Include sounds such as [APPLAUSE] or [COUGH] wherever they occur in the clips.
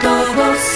Todos.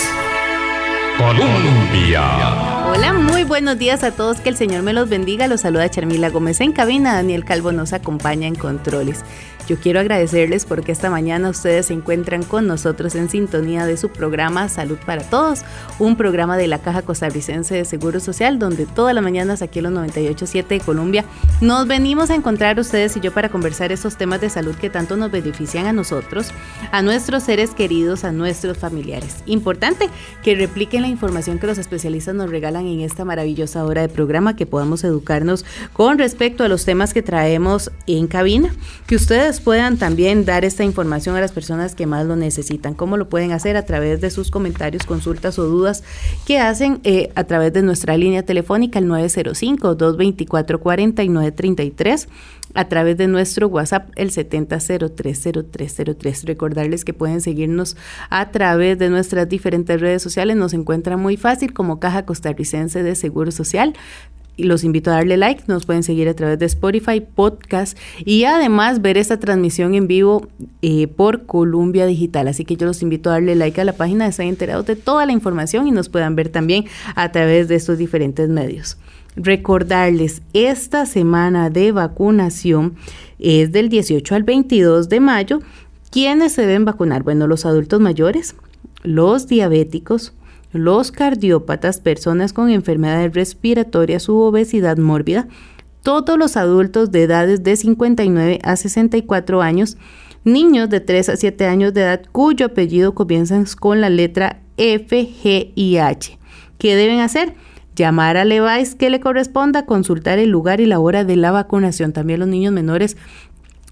Colombia. Hola, muy buenos días a todos. Que el Señor me los bendiga. Los saluda Charmila Gómez en cabina. Daniel Calvo nos acompaña en controles. Yo quiero agradecerles porque esta mañana ustedes se encuentran con nosotros en sintonía de su programa Salud para Todos, un programa de la Caja Costarricense de Seguro Social, donde todas las mañanas aquí en los 98.7 de Colombia nos venimos a encontrar ustedes y yo para conversar esos temas de salud que tanto nos benefician a nosotros, a nuestros seres queridos, a nuestros familiares. Importante que repliquen la información que los especialistas nos regalan en esta maravillosa hora de programa, que podamos educarnos con respecto a los temas que traemos en cabina, que ustedes puedan también dar esta información a las personas que más lo necesitan. ¿Cómo lo pueden hacer? A través de sus comentarios, consultas o dudas que hacen eh, a través de nuestra línea telefónica el 905-224-4933 a través de nuestro WhatsApp el 70030303. Recordarles que pueden seguirnos a través de nuestras diferentes redes sociales. Nos encuentra muy fácil como Caja Costarricense de Seguro Social y los invito a darle like, nos pueden seguir a través de Spotify, podcast y además ver esta transmisión en vivo eh, por Columbia Digital. Así que yo los invito a darle like a la página, estén enterados de toda la información y nos puedan ver también a través de estos diferentes medios. Recordarles, esta semana de vacunación es del 18 al 22 de mayo. ¿Quiénes se deben vacunar? Bueno, los adultos mayores, los diabéticos, los cardiópatas, personas con enfermedades respiratorias u obesidad mórbida, todos los adultos de edades de 59 a 64 años, niños de 3 a 7 años de edad cuyo apellido comienza con la letra F, G y H. ¿Qué deben hacer? Llamar al EVAIS que le corresponda, consultar el lugar y la hora de la vacunación. También los niños menores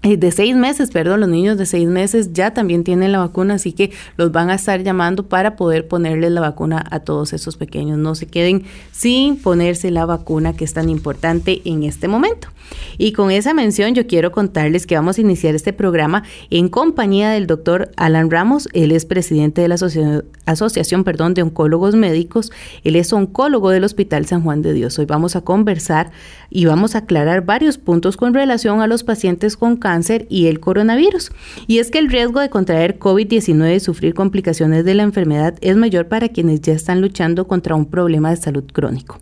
eh, de seis meses, perdón, los niños de seis meses ya también tienen la vacuna, así que los van a estar llamando para poder ponerles la vacuna a todos esos pequeños. No se queden sin ponerse la vacuna que es tan importante en este momento. Y con esa mención yo quiero contarles que vamos a iniciar este programa en compañía del doctor Alan Ramos. Él es presidente de la Asociación perdón, de Oncólogos Médicos. Él es oncólogo del Hospital San Juan de Dios. Hoy vamos a conversar y vamos a aclarar varios puntos con relación a los pacientes con cáncer y el coronavirus. Y es que el riesgo de contraer COVID-19 y sufrir complicaciones de la enfermedad es mayor para quienes ya están luchando contra un problema de salud crónico.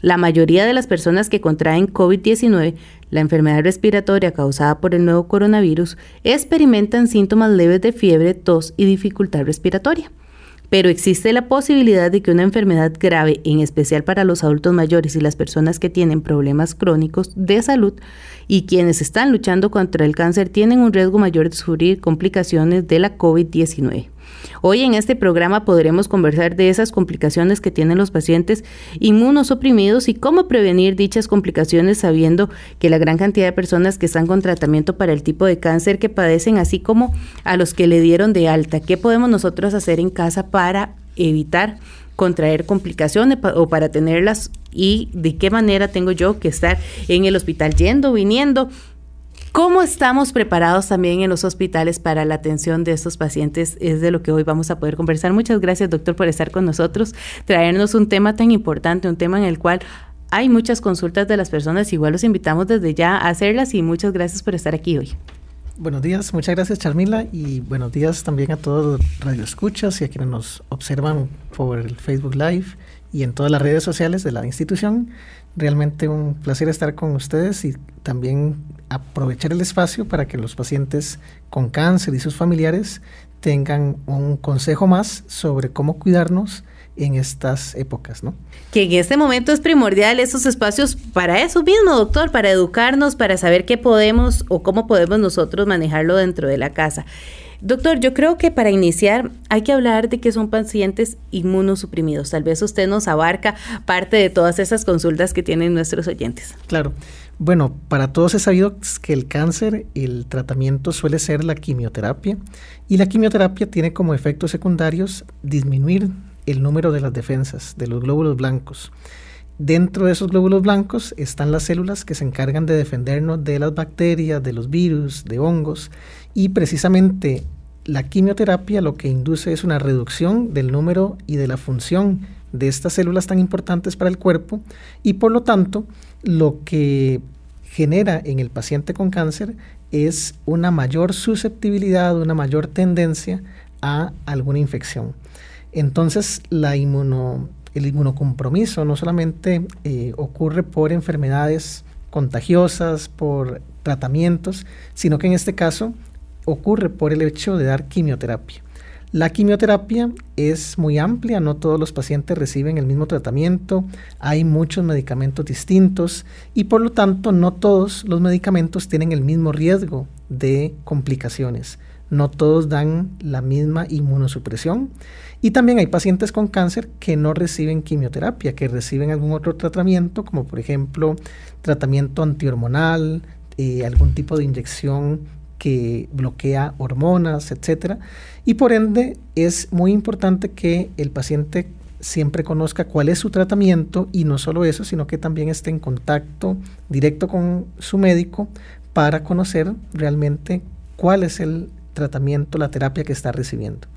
La mayoría de las personas que contraen COVID-19, la enfermedad respiratoria causada por el nuevo coronavirus, experimentan síntomas leves de fiebre, tos y dificultad respiratoria. Pero existe la posibilidad de que una enfermedad grave, en especial para los adultos mayores y las personas que tienen problemas crónicos de salud y quienes están luchando contra el cáncer, tienen un riesgo mayor de sufrir complicaciones de la COVID-19. Hoy en este programa podremos conversar de esas complicaciones que tienen los pacientes inmunosuprimidos y cómo prevenir dichas complicaciones sabiendo que la gran cantidad de personas que están con tratamiento para el tipo de cáncer que padecen, así como a los que le dieron de alta, ¿qué podemos nosotros hacer en casa para evitar contraer complicaciones o para tenerlas y de qué manera tengo yo que estar en el hospital yendo, viniendo, ¿Cómo estamos preparados también en los hospitales para la atención de estos pacientes? Es de lo que hoy vamos a poder conversar. Muchas gracias, doctor, por estar con nosotros, traernos un tema tan importante, un tema en el cual hay muchas consultas de las personas. Igual los invitamos desde ya a hacerlas y muchas gracias por estar aquí hoy. Buenos días, muchas gracias Charmila y buenos días también a todos los radioescuchas y a quienes nos observan por el Facebook Live y en todas las redes sociales de la institución. Realmente un placer estar con ustedes y también aprovechar el espacio para que los pacientes con cáncer y sus familiares tengan un consejo más sobre cómo cuidarnos en estas épocas, ¿no? Que en este momento es primordial esos espacios para eso mismo, doctor, para educarnos, para saber qué podemos o cómo podemos nosotros manejarlo dentro de la casa. Doctor, yo creo que para iniciar hay que hablar de que son pacientes inmunosuprimidos. Tal vez usted nos abarca parte de todas esas consultas que tienen nuestros oyentes. Claro. Bueno, para todos es sabido que el cáncer, el tratamiento suele ser la quimioterapia y la quimioterapia tiene como efectos secundarios disminuir el número de las defensas, de los glóbulos blancos. Dentro de esos glóbulos blancos están las células que se encargan de defendernos de las bacterias, de los virus, de hongos y precisamente la quimioterapia lo que induce es una reducción del número y de la función de estas células tan importantes para el cuerpo y por lo tanto lo que genera en el paciente con cáncer es una mayor susceptibilidad, una mayor tendencia a alguna infección. Entonces el inmunocompromiso no solamente eh, ocurre por enfermedades contagiosas, por tratamientos, sino que en este caso ocurre por el hecho de dar quimioterapia. La quimioterapia es muy amplia, no todos los pacientes reciben el mismo tratamiento, hay muchos medicamentos distintos y por lo tanto no todos los medicamentos tienen el mismo riesgo de complicaciones, no todos dan la misma inmunosupresión y también hay pacientes con cáncer que no reciben quimioterapia, que reciben algún otro tratamiento como por ejemplo tratamiento antihormonal, eh, algún tipo de inyección que bloquea hormonas, etcétera, y por ende es muy importante que el paciente siempre conozca cuál es su tratamiento y no solo eso, sino que también esté en contacto directo con su médico para conocer realmente cuál es el tratamiento, la terapia que está recibiendo.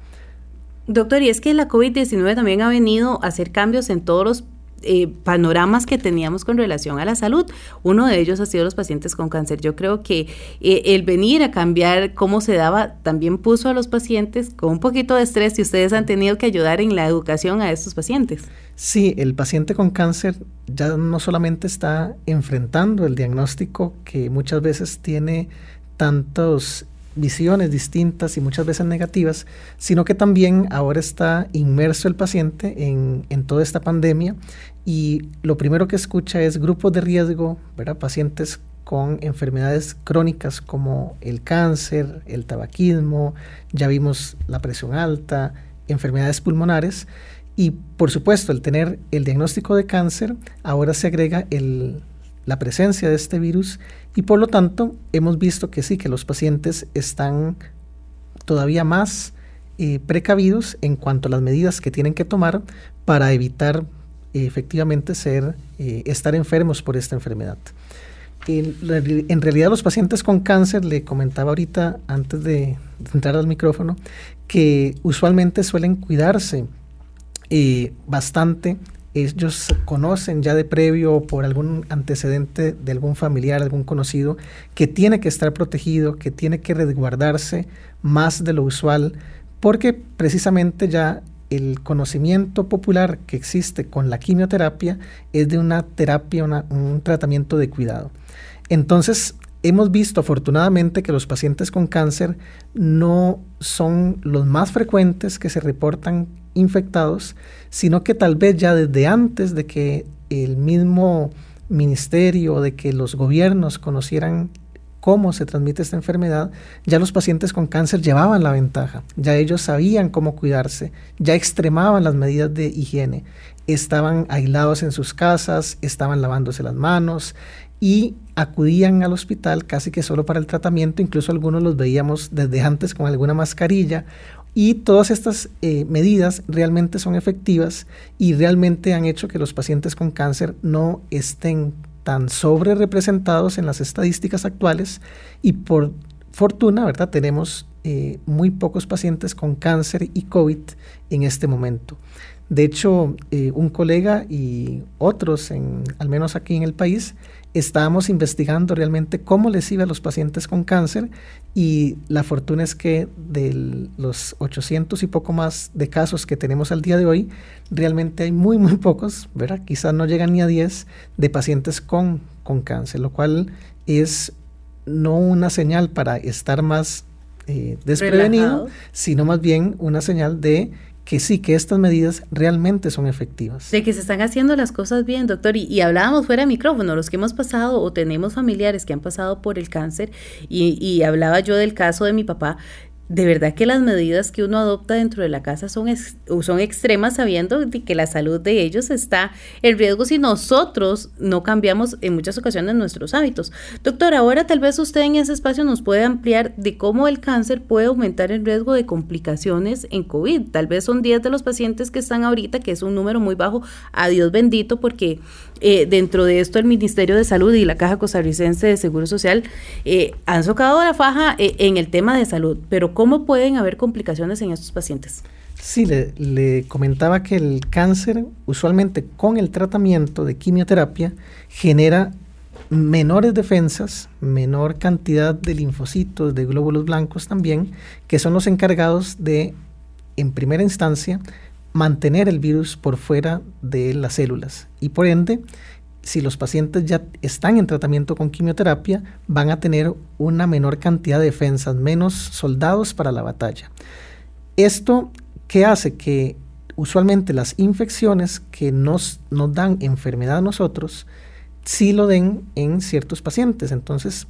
Doctor, y es que la COVID-19 también ha venido a hacer cambios en todos los eh, panoramas que teníamos con relación a la salud. Uno de ellos ha sido los pacientes con cáncer. Yo creo que eh, el venir a cambiar cómo se daba también puso a los pacientes con un poquito de estrés y ustedes han tenido que ayudar en la educación a estos pacientes. Sí, el paciente con cáncer ya no solamente está enfrentando el diagnóstico que muchas veces tiene tantos visiones distintas y muchas veces negativas, sino que también ahora está inmerso el paciente en, en, toda esta pandemia y lo primero que escucha es grupos de riesgo, ¿verdad? pacientes con enfermedades crónicas como el cáncer, el tabaquismo, ya vimos la presión alta, enfermedades pulmonares y por supuesto el tener el diagnóstico de cáncer, ahora se agrega el, la presencia de este virus y por lo tanto hemos visto que sí, que los pacientes están todavía más eh, precavidos en cuanto a las medidas que tienen que tomar para evitar eh, efectivamente ser, eh, estar enfermos por esta enfermedad. En, en, realidad los pacientes con cáncer, le comentaba ahorita antes de, de entrar al micrófono, que usualmente suelen cuidarse bastante ellos conocen ya de previo por algún antecedente de algún familiar, algún conocido, que tiene que estar protegido, que tiene que resguardarse más de lo usual, porque precisamente ya el conocimiento popular que existe con la quimioterapia es de una terapia, un tratamiento de cuidado. Entonces, hemos visto afortunadamente que los pacientes con cáncer no son los más frecuentes que se reportan infectados, sino que tal vez ya desde antes de que el mismo ministerio, de que los gobiernos conocieran cómo se transmite esta enfermedad, ya los pacientes con cáncer llevaban la ventaja, ya ellos sabían cómo cuidarse, ya extremaban las medidas de higiene, estaban aislados en sus casas, estaban lavándose las manos y acudían al hospital casi que solo para el tratamiento, incluso algunos los veíamos desde antes con alguna mascarilla y todas estas eh, medidas realmente son efectivas y realmente han hecho que los pacientes con cáncer no estén tan sobre representados en las estadísticas actuales y por fortuna, ¿verdad? Tenemos eh, muy pocos pacientes con cáncer y COVID en este momento. De hecho, eh, un colega y otros, en, al menos aquí en el país, estábamos investigando realmente cómo les iba a los pacientes con cáncer y la fortuna es que de los 800 y poco más de casos que tenemos al día de hoy, realmente hay muy, muy pocos, ¿verdad? Quizás no llegan ni a 10 de pacientes con, con cáncer, lo cual es no una señal para estar más eh, desprevenido, sino más bien una señal de que sí, que estas medidas realmente son efectivas. De que se están haciendo las cosas bien, doctor. Y, hablábamos fuera de micrófono, los que hemos pasado o tenemos familiares que han pasado por el cáncer, y, y hablaba yo del caso de mi papá, de verdad que las medidas que uno adopta dentro de la casa son, son extremas sabiendo que la salud de ellos está en riesgo si nosotros no cambiamos en muchas ocasiones nuestros hábitos. Doctor, ahora tal vez usted en ese espacio nos puede ampliar de cómo el cáncer puede aumentar el riesgo de complicaciones en COVID. Tal vez son 10 de los pacientes que están ahorita, que es un número muy bajo, a Dios bendito, porque eh, dentro de esto el Ministerio de Salud y la Caja Costarricense de Seguro Social eh, han socado la faja eh, en el tema de salud, pero ¿cómo pueden haber complicaciones en estos pacientes? Sí, le, comentaba que el cáncer usualmente con el tratamiento de quimioterapia genera menores defensas, menor cantidad de linfocitos, de glóbulos blancos también, que son los encargados de, en primera instancia, mantener el virus por fuera de las células. Y por ende, si los pacientes ya están en tratamiento con quimioterapia, van a tener una menor cantidad de defensas, menos soldados para la batalla. Esto que hace que usualmente las infecciones que nos, nos dan enfermedad a nosotros, sí lo den en ciertos pacientes. Entonces,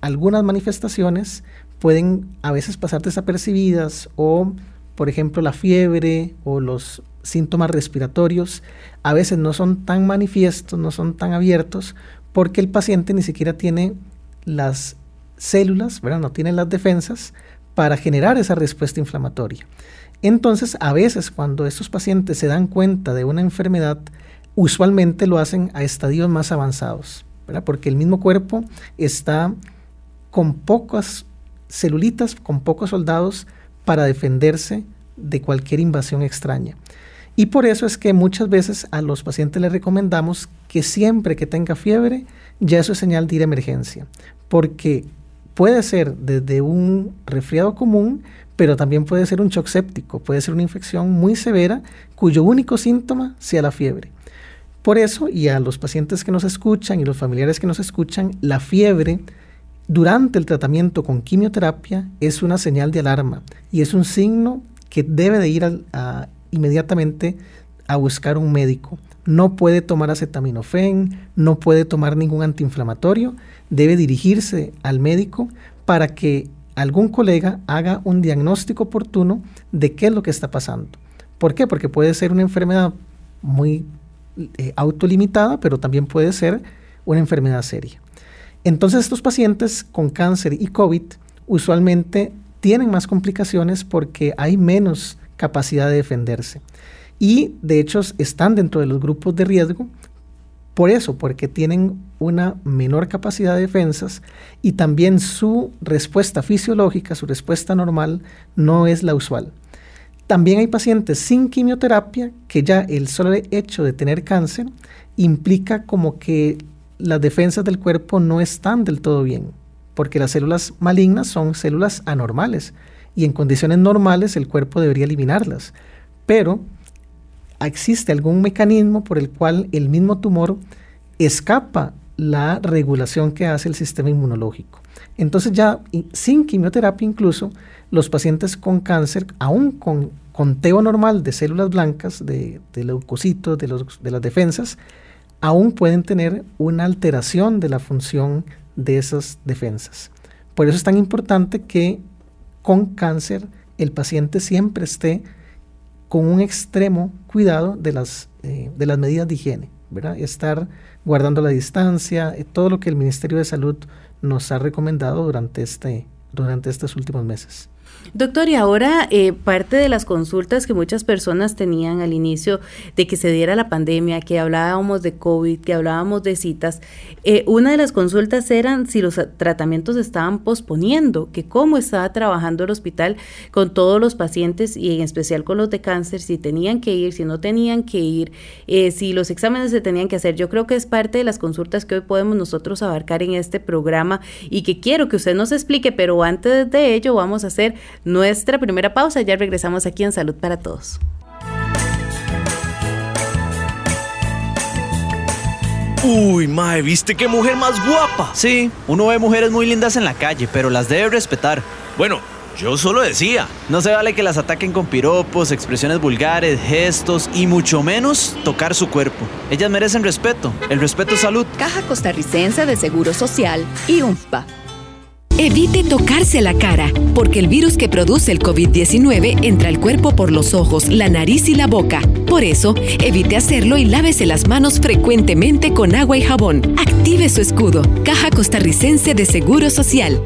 algunas manifestaciones pueden a veces pasar desapercibidas o, por ejemplo, la fiebre o los síntomas respiratorios a veces no son tan manifiestos, no son tan abiertos, porque el paciente ni siquiera tiene las células, ¿verdad? no tiene las defensas para generar esa respuesta inflamatoria. Entonces, a veces cuando estos pacientes se dan cuenta de una enfermedad, usualmente lo hacen a estadios más avanzados, porque el mismo cuerpo está con pocas celulitas, con pocos soldados para defenderse de cualquier invasión extraña. Y por eso es que muchas veces a los pacientes les recomendamos que siempre que tenga fiebre, ya eso es señal de ir a emergencia, porque puede ser desde un resfriado común, pero también puede ser un shock séptico, puede ser una infección muy severa cuyo único síntoma sea la fiebre. Por eso, y a los pacientes que nos escuchan y los familiares que nos escuchan, la fiebre durante el tratamiento con quimioterapia es una señal de alarma y es un signo que debe de ir a, inmediatamente a buscar un médico. No puede tomar acetaminofén, no puede tomar ningún antiinflamatorio, debe dirigirse al médico para que algún colega haga un diagnóstico oportuno de qué es lo que está pasando. ¿Por qué? Porque puede ser una enfermedad muy eh, autolimitada, pero también puede ser una enfermedad seria. Entonces estos pacientes con cáncer y COVID usualmente tienen más complicaciones porque hay menos capacidad de defenderse. Y de hecho están dentro de los grupos de riesgo por eso, porque tienen una menor capacidad de defensas y también su respuesta fisiológica, su respuesta normal, no es la usual. También hay pacientes sin quimioterapia que ya el solo hecho de tener cáncer implica como que las defensas del cuerpo no están del todo bien, porque las células malignas son células anormales y en condiciones normales el cuerpo debería eliminarlas. Pero existe algún mecanismo por el cual el mismo tumor escapa la regulación que hace el sistema inmunológico. Entonces ya sin quimioterapia incluso, los pacientes con cáncer, aún con conteo normal de células blancas, de, leucocitos, de, de las defensas, aún pueden tener una alteración de la función de esas defensas. Por eso es tan importante que con cáncer el paciente siempre esté con un extremo cuidado de las, eh, de las medidas de higiene, ¿verdad? Estar guardando la distancia, eh, todo lo que el Ministerio de Salud nos ha recomendado durante, este, durante estos últimos meses. Doctor, y ahora eh, parte de las consultas que muchas personas tenían al inicio de que se diera la pandemia, que hablábamos de COVID, que hablábamos de citas, eh, una de las consultas eran si los tratamientos estaban posponiendo, que cómo estaba trabajando el hospital con todos los pacientes y en especial con los de cáncer, si tenían que ir, si no tenían que ir, eh, si los exámenes se tenían que hacer. Yo creo que es parte de las consultas que hoy podemos nosotros abarcar en este programa y que quiero que usted nos explique, pero antes de ello vamos a hacer nuestra primera pausa. Ya regresamos aquí en Salud para Todos. Uy, mae, ¿viste qué mujer más guapa? Sí, uno ve mujeres muy lindas en la calle, pero las debe respetar. Bueno, yo solo decía. No se vale que las ataquen con piropos, expresiones vulgares, gestos y mucho menos tocar su cuerpo. Ellas merecen respeto. El respeto es salud. Caja Costarricense de Seguro Social y UNFPA. Evite tocarse la cara, porque el virus que produce el COVID-19 entra al cuerpo por los ojos, la nariz y la boca. Por eso, evite hacerlo y lávese las manos frecuentemente con agua y jabón. Active su escudo. Caja Costarricense de Seguro Social.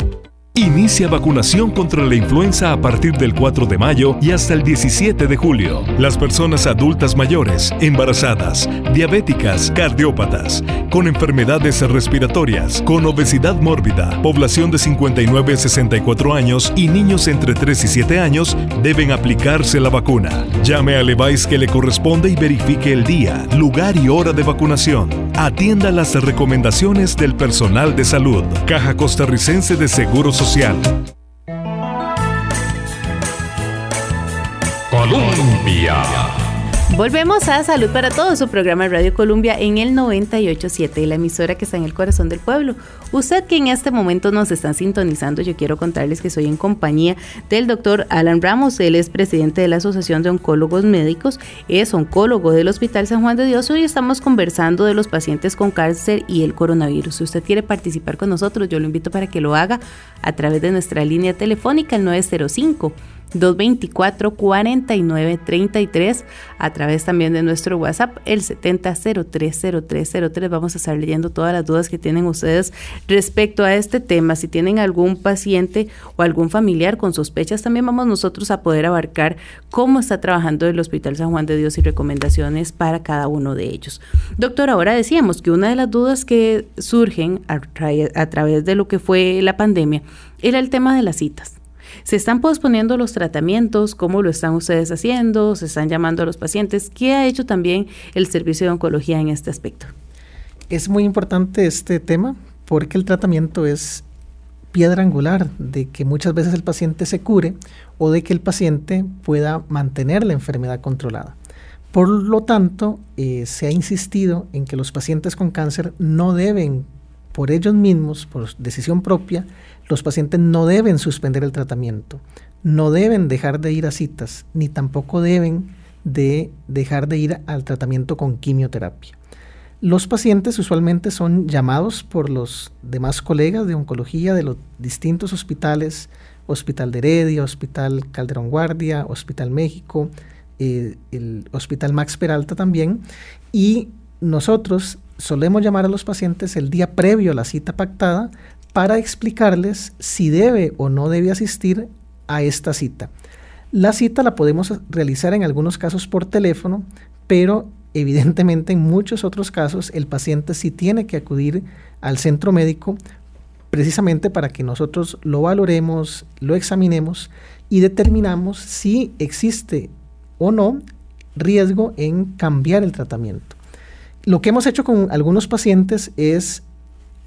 Inicia vacunación contra la influenza a partir del 4 de mayo y hasta el 17 de julio. Las personas adultas mayores, embarazadas, diabéticas, cardiópatas, con enfermedades respiratorias, con obesidad mórbida, población de 59 a 64 años y niños entre 3 y 7 años deben aplicarse la vacuna. Llame al EVAIS que le corresponde y verifique el día, lugar y hora de vacunación. Atienda las recomendaciones del personal de salud. Caja Costarricense de Seguros social. Colombia. Volvemos a Salud para Todos, su programa Radio Colombia en el 987, la emisora que está en el corazón del pueblo. Usted que en este momento nos están sintonizando, yo quiero contarles que soy en compañía del doctor Alan Ramos. Él es presidente de la Asociación de Oncólogos Médicos, es oncólogo del Hospital San Juan de Dios. Hoy estamos conversando de los pacientes con cáncer y el coronavirus. Si usted quiere participar con nosotros, yo lo invito para que lo haga a través de nuestra línea telefónica, el 905. 224-4933 a través también de nuestro WhatsApp, el 70030303. Vamos a estar leyendo todas las dudas que tienen ustedes respecto a este tema. Si tienen algún paciente o algún familiar con sospechas, también vamos nosotros a poder abarcar cómo está trabajando el Hospital San Juan de Dios y recomendaciones para cada uno de ellos. Doctor, ahora decíamos que una de las dudas que surgen a, a través de lo que fue la pandemia era el tema de las citas. Se están posponiendo los tratamientos, ¿cómo lo están ustedes haciendo? ¿Se están llamando a los pacientes? ¿Qué ha hecho también el servicio de oncología en este aspecto? Es muy importante este tema porque el tratamiento es piedra angular de que muchas veces el paciente se cure o de que el paciente pueda mantener la enfermedad controlada. Por lo tanto, eh, se ha insistido en que los pacientes con cáncer no deben, por ellos mismos, por decisión propia, los pacientes no deben suspender el tratamiento, no deben dejar de ir a citas, ni tampoco deben de dejar de ir al tratamiento con quimioterapia. Los pacientes usualmente son llamados por los demás colegas de oncología de los distintos hospitales, Hospital de Heredia, Hospital Calderón Guardia, Hospital México, eh, el Hospital Max Peralta también, y nosotros solemos llamar a los pacientes el día previo a la cita pactada para explicarles si debe o no debe asistir a esta cita. La cita la podemos realizar en algunos casos por teléfono, pero evidentemente en muchos otros casos el paciente sí tiene que acudir al centro médico precisamente para que nosotros lo valoremos, lo examinemos y determinamos si existe o no riesgo en cambiar el tratamiento. Lo que hemos hecho con algunos pacientes es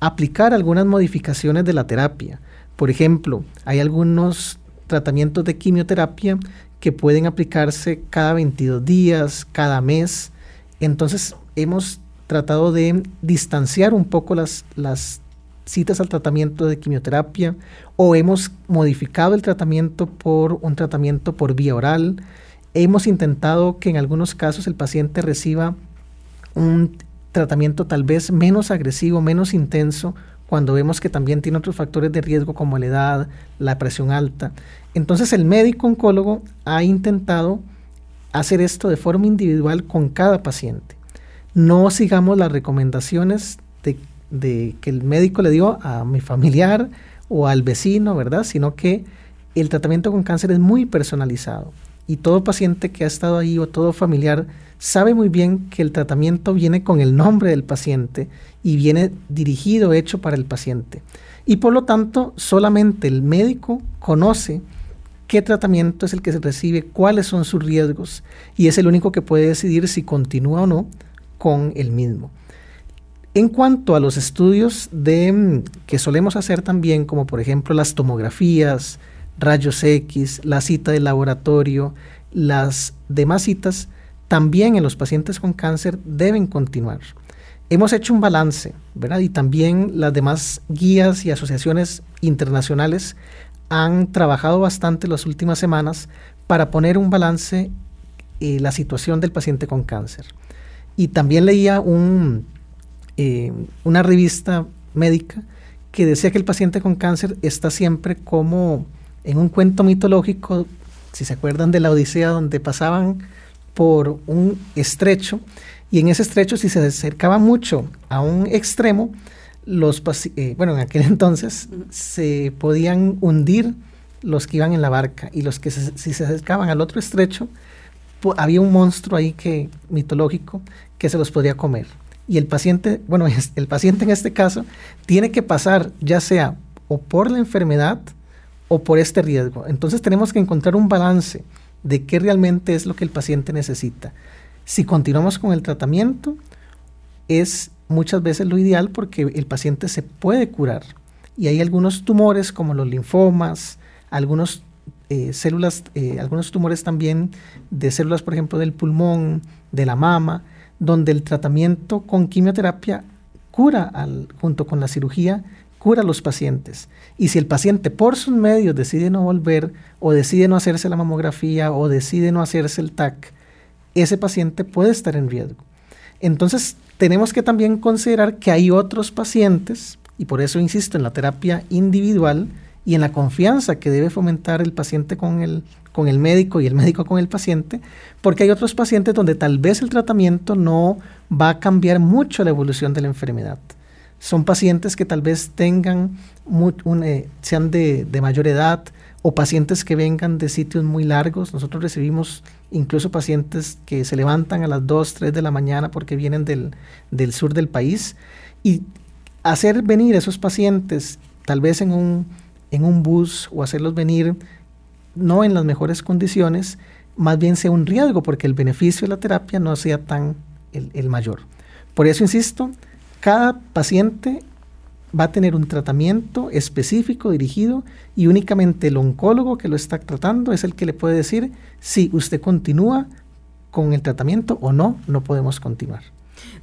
aplicar algunas modificaciones de la terapia. Por ejemplo, hay algunos tratamientos de quimioterapia que pueden aplicarse cada 22 días, cada mes. Entonces hemos tratado de distanciar un poco las, las citas al tratamiento de quimioterapia o hemos modificado el tratamiento por un tratamiento por vía oral. Hemos intentado que en algunos casos el paciente reciba un tratamiento tal vez menos agresivo, menos intenso, cuando vemos que también tiene otros factores de riesgo como la edad, la presión alta. Entonces el médico oncólogo ha intentado hacer esto de forma individual con cada paciente. No sigamos las recomendaciones de, que el médico le dio a mi familiar o al vecino, ¿verdad? Sino que el tratamiento con cáncer es muy personalizado y todo paciente que ha estado ahí o todo familiar sabe muy bien que el tratamiento viene con el nombre del paciente y viene dirigido, hecho para el paciente. Y por lo tanto, solamente el médico conoce qué tratamiento es el que se recibe, cuáles son sus riesgos y es el único que puede decidir si continúa o no con el mismo. En cuanto a los estudios de, mm, que solemos hacer también, como por ejemplo las tomografías, rayos X, la cita de laboratorio, las demás citas, también en los pacientes con cáncer deben continuar. Hemos hecho un balance, ¿verdad? Y también las demás guías y asociaciones internacionales han trabajado bastante las últimas semanas para poner un balance eh, la situación del paciente con cáncer. Y también leía un, eh, una revista médica que decía que el paciente con cáncer está siempre como en un cuento mitológico, si se acuerdan de la Odisea, donde pasaban por un estrecho y en ese estrecho si se acercaba mucho a un extremo, los eh, bueno, en aquel [LAUGHS] entonces se podían hundir los que iban en la barca y los que si se acercaban al otro estrecho, había un monstruo ahí que mitológico que se los podía comer. Y el paciente, bueno, [LAUGHS] el paciente en este caso tiene que pasar ya sea o por la enfermedad o por este riesgo. Entonces tenemos que encontrar un balance de qué realmente es lo que el paciente necesita. Si continuamos con el tratamiento, es muchas veces lo ideal porque el paciente se puede curar. Y hay algunos tumores como los linfomas, algunos eh, células, eh, algunos tumores también de células, por ejemplo, del pulmón, de la mama, donde el tratamiento con quimioterapia cura al, junto con la cirugía, cura a los pacientes. Y si el paciente por sus medios decide no volver o decide no hacerse la mamografía o decide no hacerse el TAC, ese paciente puede estar en riesgo. Entonces, tenemos que también considerar que hay otros pacientes, y por eso insisto en la terapia individual y en la confianza que debe fomentar el paciente con el, con el médico y el médico con el paciente, porque hay otros pacientes donde tal vez el tratamiento no va a cambiar mucho la evolución de la enfermedad. Son pacientes que tal vez tengan, eh, sean de, de mayor edad, o pacientes que vengan de sitios muy largos. Nosotros recibimos incluso pacientes que se levantan a las 2, 3 de la mañana porque vienen del, sur del país. Y hacer venir esos pacientes tal vez en un, en un bus o hacerlos venir no en las mejores condiciones, más bien sea un riesgo porque el beneficio de la terapia no sea tan el, el mayor. Por eso insisto, cada paciente va a tener un tratamiento específico dirigido y únicamente el oncólogo que lo está tratando es el que le puede decir si usted continúa con el tratamiento o no, no podemos continuar.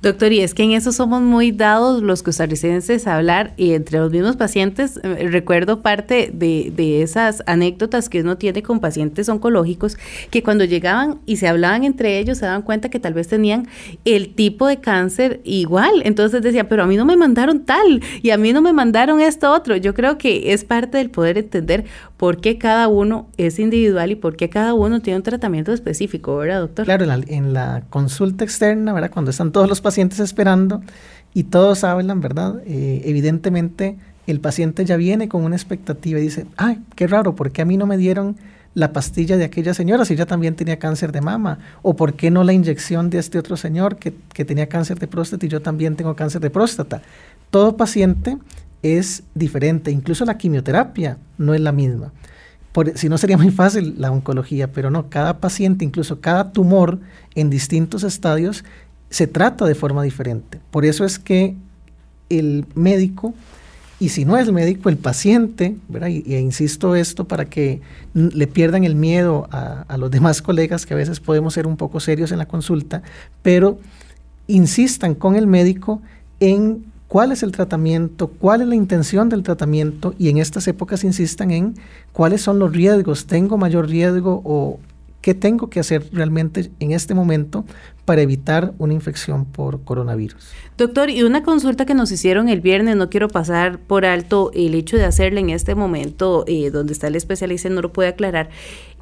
Doctor, y es que en eso somos muy dados los costarricenses a hablar y entre los mismos pacientes, eh, recuerdo parte de, de, esas anécdotas que uno tiene con pacientes oncológicos, que cuando llegaban y se hablaban entre ellos se daban cuenta que tal vez tenían el tipo de cáncer igual. Entonces decían, pero a mí no me mandaron tal y a mí no me mandaron esto otro. Yo creo que es parte del poder entender por qué cada uno es individual y por qué cada uno tiene un tratamiento específico, ¿verdad, doctor? Claro, en la, en la consulta externa, ¿verdad? Cuando están todos los pacientes esperando y todos hablan, ¿verdad? Eh, evidentemente el paciente ya viene con una expectativa y dice, ay, qué raro, ¿por qué a mí no me dieron la pastilla de aquella señora si ella también tenía cáncer de mama? ¿O por qué no la inyección de este otro señor que, que tenía cáncer de próstata y yo también tengo cáncer de próstata? Todo paciente es diferente, incluso la quimioterapia no es la misma. Si no sería muy fácil la oncología, pero no, cada paciente, incluso cada tumor en distintos estadios se trata de forma diferente. Por eso es que el médico, y si no es el médico, el paciente. Y, insisto esto para que le pierdan el miedo a, a los [LAUGHS] demás colegas, que a veces podemos ser un poco serios en la consulta, pero insistan con el médico en cuál es el tratamiento, cuál es la intención del tratamiento y en estas épocas insistan en cuáles son los riesgos, tengo mayor riesgo o qué tengo que hacer realmente en este momento para evitar una infección por coronavirus. Doctor, y una consulta que nos hicieron el viernes, no quiero pasar por alto el hecho de hacerla en este momento eh, donde está el especialista no lo puede aclarar.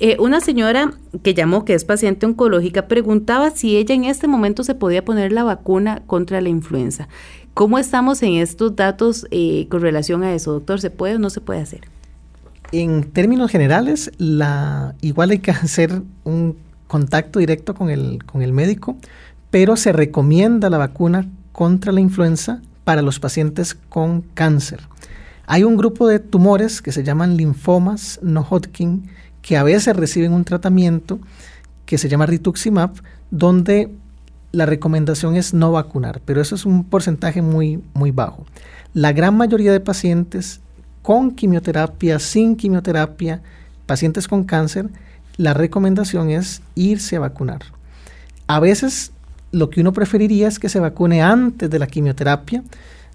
Eh, una señora que llamó, que es paciente oncológica, preguntaba si ella en este momento se podía poner la vacuna contra la influenza. ¿Cómo estamos en estos datos eh, con relación a eso, doctor? ¿Se puede o no se puede hacer? En términos generales, igual hay que [LAUGHS] hacer un contacto directo con el, con el médico, pero se recomienda la vacuna contra la influenza para los pacientes con cáncer. Hay un grupo de tumores que se llaman linfomas no Hodgkin que a veces reciben un tratamiento que se llama rituximab, donde la recomendación es no vacunar, pero eso es un porcentaje muy, muy bajo. La gran mayoría de pacientes con quimioterapia, sin quimioterapia, pacientes con cáncer, la recomendación es irse a vacunar. A veces lo que uno preferiría es que se vacune antes de la quimioterapia,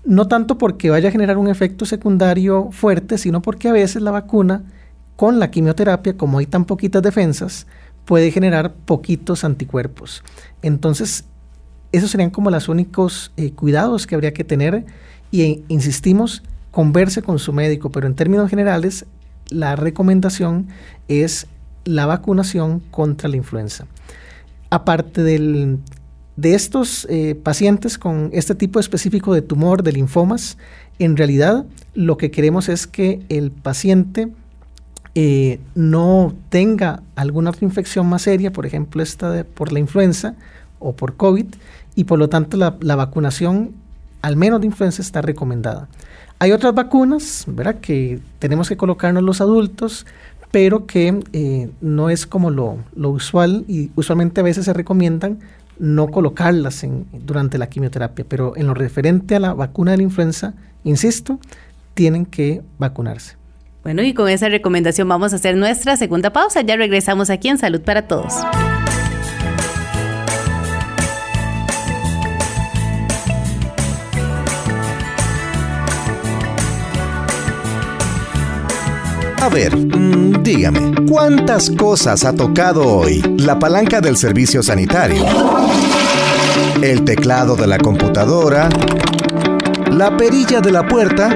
no tanto porque vaya a generar un efecto secundario fuerte, sino porque a veces la vacuna con la quimioterapia, como hay tan poquitas defensas, puede generar poquitos anticuerpos. Entonces, esos serían como los únicos eh, cuidados que habría que tener y insistimos, converse con su médico, pero en términos generales, la recomendación es la vacunación contra la influenza. Aparte de estos eh, pacientes con este tipo específico de tumor, de linfomas, en realidad lo que queremos es que el paciente eh, no tenga alguna otra infección más seria, por ejemplo esta por la influenza o por COVID, y por lo tanto la, vacunación, al menos de influenza, está recomendada. Hay otras vacunas, ¿verdad? Que tenemos que colocarnos los adultos, pero que eh, no es como lo, usual y usualmente a veces se recomiendan no colocarlas durante la quimioterapia, pero en lo referente a la vacuna de la influenza, insisto, tienen que vacunarse. Bueno, y con esa recomendación vamos a hacer nuestra segunda pausa. Ya regresamos aquí en Salud para Todos. A ver, mm, dígame, ¿cuántas cosas ha tocado hoy la palanca del servicio sanitario? El teclado de la computadora, la perilla de la puerta,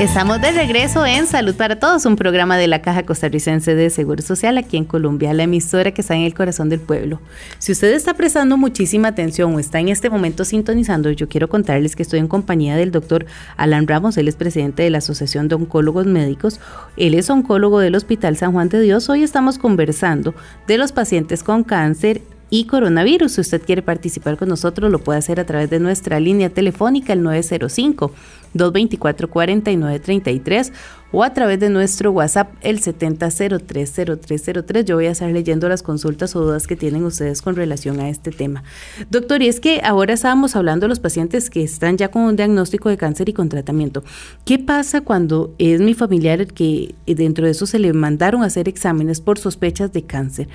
Estamos de regreso en Salud para Todos, un programa de la Caja Costarricense de Seguro Social aquí en Colombia, la emisora que está en el corazón del pueblo. Si usted está prestando muchísima atención o está en este momento sintonizando, yo quiero contarles que estoy en compañía del doctor Alan Ramos, él es presidente de la Asociación de Oncólogos Médicos, él es oncólogo del Hospital San Juan de Dios. Hoy estamos conversando de los pacientes con cáncer y coronavirus. Si usted quiere participar con nosotros, lo puede hacer a través de nuestra línea telefónica, el 905-224-4933 o a través de nuestro WhatsApp, el 70030303. Yo voy a estar leyendo las consultas o dudas que tienen ustedes con relación a este tema. Doctor, y es que ahora estábamos hablando de los pacientes que están ya con un diagnóstico de cáncer y con tratamiento. ¿Qué pasa cuando es mi familiar el que dentro de eso se le mandaron a hacer exámenes por sospechas de cáncer?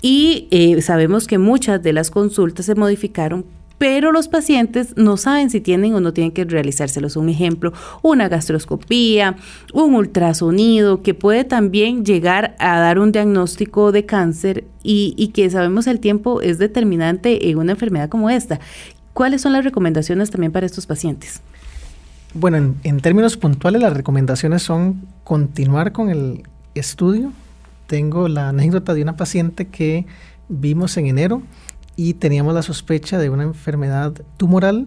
Y eh, sabemos que muchas de las consultas se modificaron pero los pacientes no saben si tienen o no tienen que realizárselos. Un ejemplo, una gastroscopía, un ultrasonido, que puede también llegar a dar un diagnóstico de cáncer y, y, que sabemos el tiempo es determinante en una enfermedad como esta. ¿Cuáles son las recomendaciones también para estos pacientes? Bueno, en, en términos puntuales, las recomendaciones son continuar con el estudio, tengo la anécdota de una paciente que vimos en enero y teníamos la sospecha de una enfermedad tumoral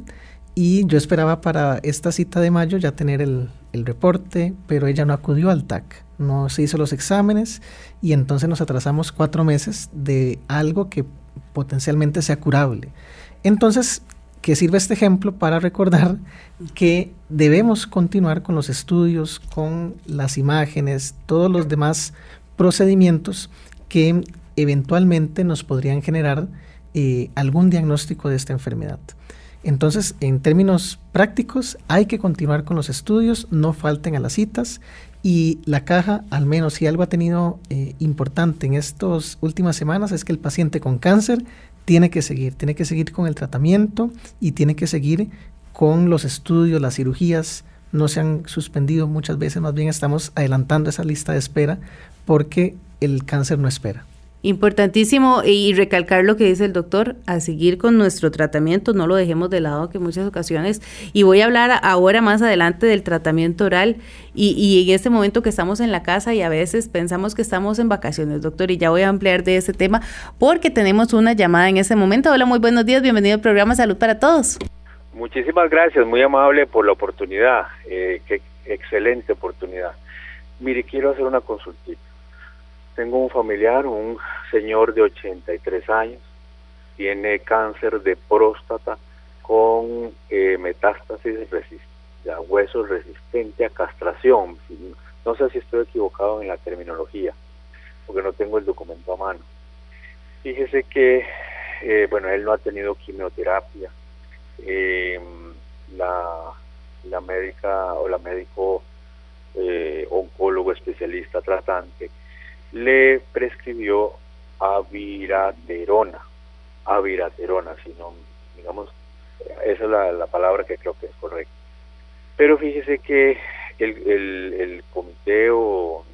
y yo esperaba para esta cita de mayo ya tener el, el, reporte, pero ella no acudió al TAC, no se hizo los exámenes y entonces nos atrasamos cuatro meses de algo que potencialmente sea curable. Entonces, que sirve este ejemplo para recordar que debemos continuar con los estudios, con las imágenes, todos los demás procedimientos que eventualmente nos podrían generar eh, algún diagnóstico de esta enfermedad. Entonces, en términos prácticos, hay que continuar con los estudios, no falten a las citas y la caja, al menos si algo ha tenido eh, importante en estas últimas semanas, es que el paciente con cáncer tiene que seguir, tiene que seguir con el tratamiento y tiene que seguir con los estudios, las cirugías, no se han suspendido muchas veces, más bien estamos adelantando esa lista de espera porque el cáncer no espera. Importantísimo y recalcar lo que dice el doctor, a seguir con nuestro tratamiento, no lo dejemos de lado que en muchas ocasiones, y voy a hablar ahora más adelante del tratamiento oral y, y, en este momento que estamos en la casa y a veces pensamos que estamos en vacaciones, doctor, y ya voy a ampliar de ese tema porque tenemos una llamada en ese momento. Hola, muy buenos días, bienvenido al programa Salud para Todos. Muchísimas gracias, muy amable por la oportunidad, eh, qué excelente oportunidad. Mire, quiero hacer una consultita tengo un familiar, un señor de 83 años, tiene cáncer de próstata con eh, metástasis resistente, hueso resistente a castración. No sé si estoy equivocado en la terminología, porque no tengo el documento a mano. Fíjese que, eh, bueno, él no ha tenido quimioterapia. Em, la, la médica o la médico eh, oncólogo especialista tratante le prescribió aviraterona. aviraterona, sino, digamos, esa es la, la palabra que creo que es correcta. Pero fíjese que el, el, comité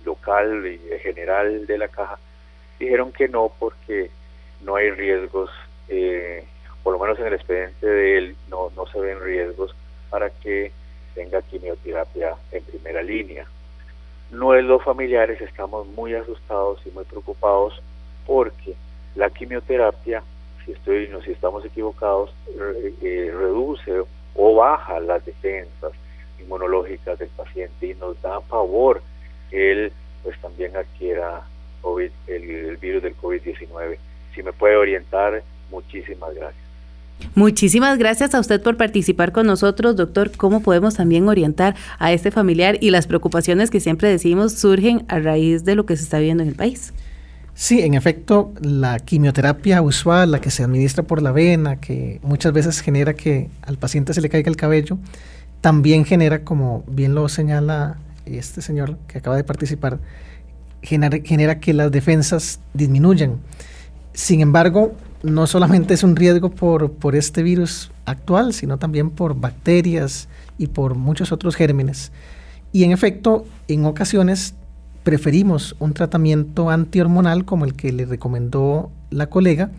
local y general de la caja dijeron que no porque no hay riesgos, eh, por lo menos en el expediente de él no, no se ven riesgos para que tenga quimioterapia en primera línea. No es los familiares estamos muy asustados y muy preocupados porque la quimioterapia, si estoy no si estamos equivocados, eh, reduce o baja las defensas inmunológicas del paciente y nos da favor que él pues también adquiera COVID, el, virus del COVID-19. Si me puede orientar, muchísimas gracias. Muchísimas gracias a usted por participar con nosotros, doctor. ¿Cómo podemos también orientar a este familiar y las preocupaciones que siempre decimos surgen a raíz de lo que se está viendo en el país? Sí, en efecto, la quimioterapia usual, la que se administra por la vena, que muchas veces genera que al paciente se le caiga el cabello, también genera, como bien lo señala este señor que acaba de participar, genera, que las defensas disminuyan. Sin embargo, no solamente es un riesgo por, por este virus actual, sino también por bacterias y por muchos otros gérmenes. Y en efecto, en ocasiones preferimos un tratamiento antihormonal como el que le recomendó la colega.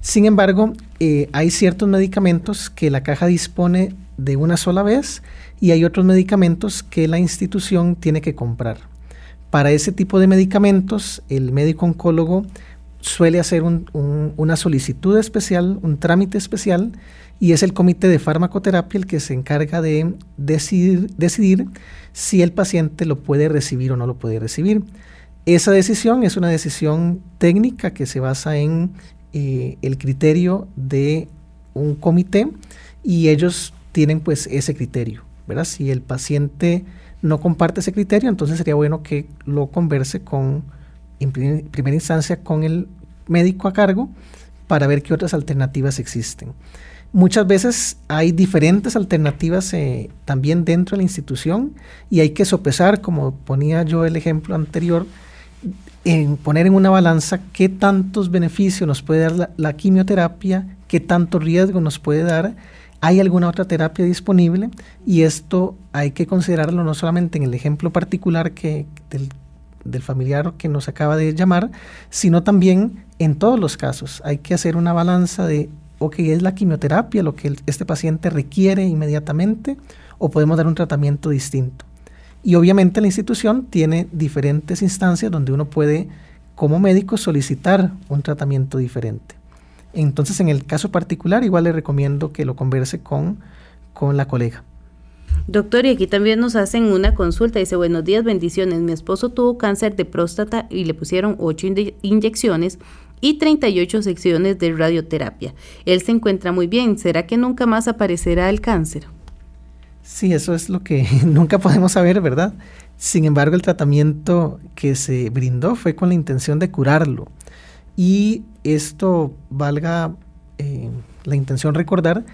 Sin embargo, eh, hay ciertos medicamentos que la caja dispone de una sola vez y hay otros medicamentos que la institución tiene que comprar. Para ese tipo de medicamentos, el médico oncólogo suele hacer una solicitud especial, un trámite especial, y es el comité de farmacoterapia el que se encarga de decidir, si el paciente lo puede recibir o no lo puede recibir. Esa decisión es una decisión técnica que se basa en eh, el criterio de un comité y ellos tienen pues ese criterio, ¿verdad? Si el paciente no comparte ese criterio, entonces sería bueno que lo converse con, en primera instancia, con el médico a cargo para ver qué otras alternativas existen. Muchas veces hay diferentes alternativas eh, también dentro de la institución y hay que sopesar, como ponía yo el ejemplo anterior, en poner en una balanza qué tantos beneficios nos puede dar la quimioterapia, qué tanto riesgo nos puede dar hay alguna otra terapia disponible y esto hay que considerarlo no solamente en el ejemplo particular que familiar que nos acaba de llamar, sino también en todos los casos. Hay que hacer una balanza de, ok, ¿es la quimioterapia lo que este paciente requiere inmediatamente o podemos dar un tratamiento distinto? Y obviamente la institución tiene diferentes instancias donde uno puede, como médico, solicitar un tratamiento diferente. Entonces, en el caso particular, igual le recomiendo que lo converse con, con la colega. Doctor, y aquí también nos hacen una consulta. Dice, buenos días, bendiciones. Mi esposo tuvo cáncer de próstata y le pusieron 8 inyecciones y 38 secciones de radioterapia. Él se encuentra muy bien. ¿Será que nunca más aparecerá el cáncer? Sí, eso es lo que [LAUGHS] nunca podemos saber, ¿verdad? Sin embargo, el tratamiento que se brindó fue con la intención de curarlo. Y esto valga eh, la intención recordar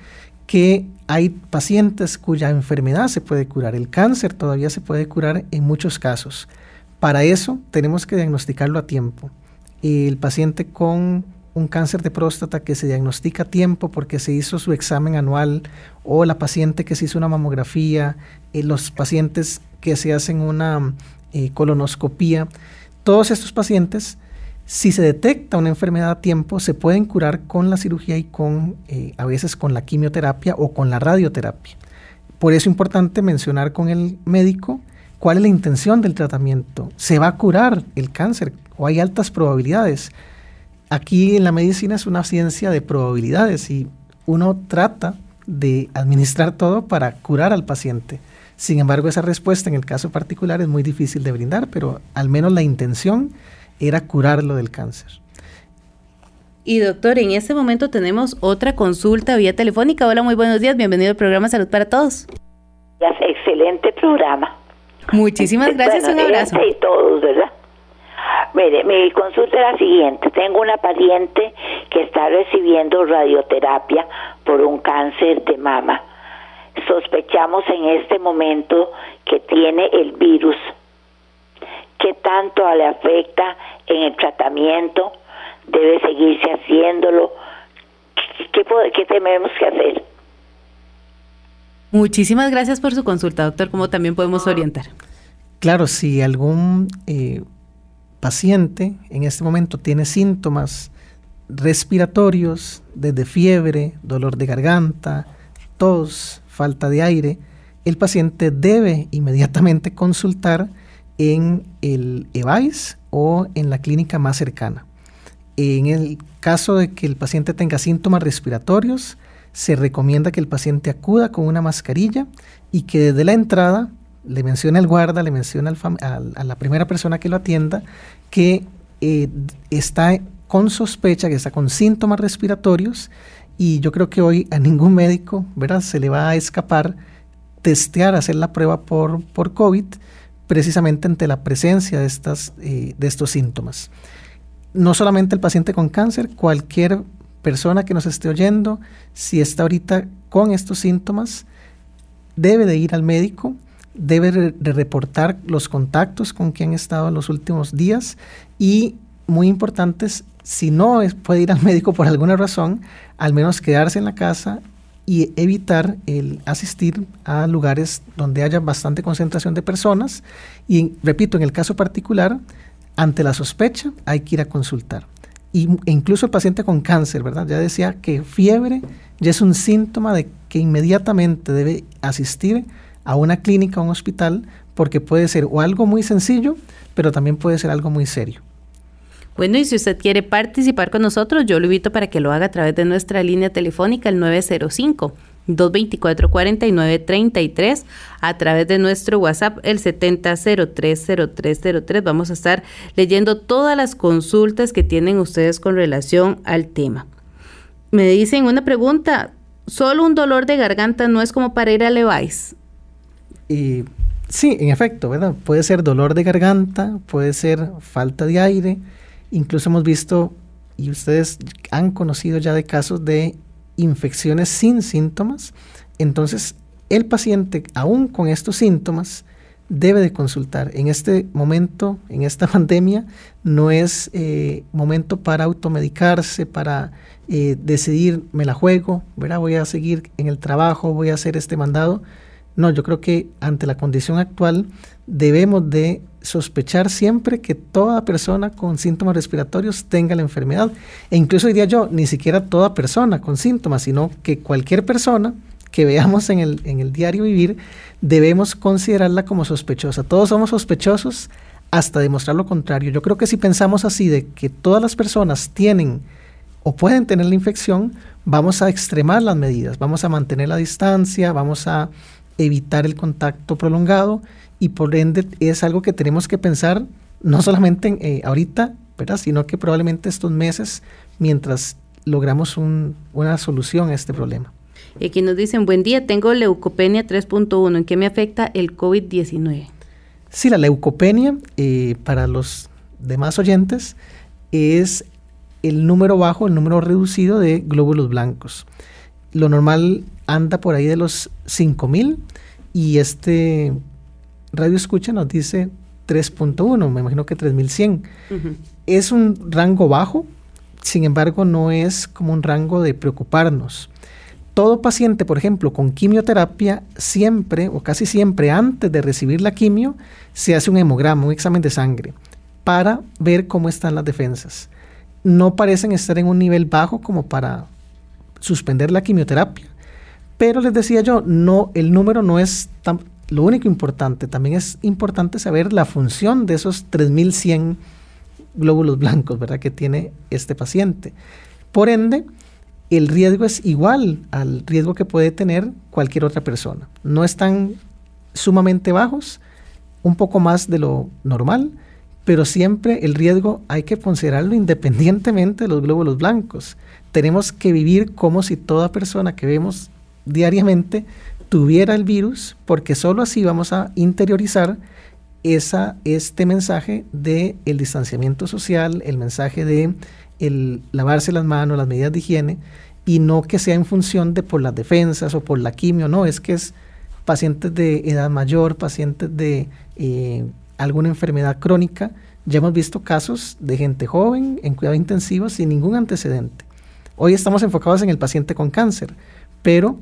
que hay pacientes cuya enfermedad se puede curar, el cáncer todavía se puede curar en muchos casos. Para eso tenemos que diagnosticarlo a tiempo. El paciente con un cáncer de próstata que se diagnostica a tiempo porque se hizo su examen anual o la paciente que se hizo una mamografía, eh, los pacientes que se hacen una eh, colonoscopía, todos estos pacientes si se detecta una enfermedad a tiempo, se pueden curar con la cirugía y con, eh, a veces con la quimioterapia o con la radioterapia. Por eso es importante mencionar con el médico cuál es la intención del tratamiento. ¿Se va a curar el cáncer o hay altas probabilidades? Aquí en la medicina es una ciencia de probabilidades y uno trata de administrar todo para curar al paciente. Sin embargo, esa respuesta en el caso particular es muy difícil de brindar, pero al menos la intención era curarlo del cáncer. Y doctor, en este momento tenemos otra consulta vía telefónica. Hola, muy buenos días. Bienvenido al programa Salud para Todos. Excelente programa. Muchísimas gracias. un abrazo. Y todos, ¿verdad? Mire, mi consulta es la siguiente. Tengo una paciente que está recibiendo radioterapia por un cáncer de mama. Sospechamos en este momento que tiene el virus qué tanto le afecta en el tratamiento, debe seguirse haciéndolo, ¿Qué, qué tenemos que hacer? Muchísimas gracias por su consulta, doctor. ¿Cómo también podemos orientar? Claro, si algún eh, paciente en este momento tiene síntomas respiratorios, desde fiebre, dolor de garganta, tos, falta de aire, el paciente debe inmediatamente consultar en el EVAIS o en la clínica más cercana. En el caso de que el paciente tenga síntomas respiratorios, se recomienda que el paciente acuda con una mascarilla y que desde la entrada le mencione al guarda, le mencione a la primera persona que lo atienda que eh, está con sospecha, que está con síntomas respiratorios y yo creo que hoy a ningún médico ¿verdad? se le va a escapar testear, hacer la prueba por, por COVID precisamente ante la presencia de, estas, eh, de estos síntomas. No solamente el paciente con cáncer, cualquier persona que nos esté oyendo, si está ahorita con estos síntomas, debe de ir al médico, debe de reportar los contactos con quien ha estado los últimos días y, muy importantes, si no puede ir al médico por alguna razón, al menos quedarse en la casa y evitar el asistir a lugares donde haya bastante concentración de personas. Y repito, en el caso particular, ante la sospecha hay que ir a consultar y, e incluso el paciente con cáncer, ¿verdad? Ya decía que fiebre ya es un síntoma de que inmediatamente debe asistir a una clínica o un hospital porque puede ser o algo muy sencillo, pero también puede ser algo muy serio. Bueno, y si usted quiere participar con nosotros, yo lo invito para que lo haga a través de nuestra línea telefónica, el 905 224-4933 a través de nuestro WhatsApp, el 70030303. Vamos a estar leyendo todas las consultas que tienen ustedes con relación al tema. Me dicen una pregunta, ¿solo un dolor de garganta no es como para ir a Levi's? Y sí, en efecto, ¿verdad? Puede ser dolor de garganta, puede ser falta de aire, incluso hemos visto y ustedes han conocido ya de casos de infecciones sin síntomas, entonces el paciente, aún con estos síntomas, debe de consultar. En este momento, en esta [LAUGHS] pandemia, no es eh, momento para automedicarse, para eh, decidir, me la juego, ¿verdad? voy a seguir en el trabajo, voy a hacer este mandado. No, yo creo que ante la condición actual debemos de sospechar siempre que toda persona con síntomas respiratorios tenga la enfermedad. E incluso diría yo, ni siquiera toda persona con síntomas, sino que cualquier persona que veamos en el, en el diario vivir, debemos considerarla como sospechosa. Todos somos sospechosos hasta demostrar lo contrario. Yo creo que si pensamos así de que todas las personas tienen o pueden tener la infección, vamos a extremar las medidas, vamos a mantener la distancia, vamos a evitar el contacto prolongado y por ende es algo que tenemos que pensar no solamente eh, ahorita, ¿verdad? sino que probablemente estos meses mientras logramos una solución a este problema. Y aquí nos dicen, buen día, tengo leucopenia 3.1, ¿en qué me afecta el COVID-19? Sí, la leucopenia, eh, para los demás oyentes, es el número bajo, el número reducido de glóbulos blancos. Lo normal anda por ahí de los 5000 y este radio escucha nos dice 3.1, me imagino que 3100. Es un rango bajo, sin embargo no es como un rango de preocuparnos. Todo paciente, por ejemplo, con quimioterapia, siempre o casi siempre antes de recibir la quimio, se hace un hemograma, un examen de sangre, para ver cómo están las defensas. No parecen estar en un nivel bajo como para suspender la quimioterapia. Pero les decía yo, no, el número no es tan, lo único importante, también es importante saber la función de esos 3100 glóbulos blancos, ¿verdad? Que tiene este paciente. Por ende, el riesgo es igual al riesgo que puede tener cualquier otra persona. No están sumamente bajos, un poco más de lo normal, pero siempre el riesgo hay que considerarlo independientemente de los glóbulos blancos. Tenemos que vivir como si toda persona que vemos diariamente tuviera el virus, porque solo así vamos a interiorizar esa, este mensaje de el distanciamiento social, el mensaje de lavarse las manos, las medidas de higiene, y no que sea en función de por las defensas o por la quimio, no, es que es pacientes de edad mayor, pacientes de eh, alguna enfermedad crónica. Ya hemos visto casos de gente joven en cuidado intensivo sin ningún antecedente. Hoy estamos enfocados en el paciente con cáncer, pero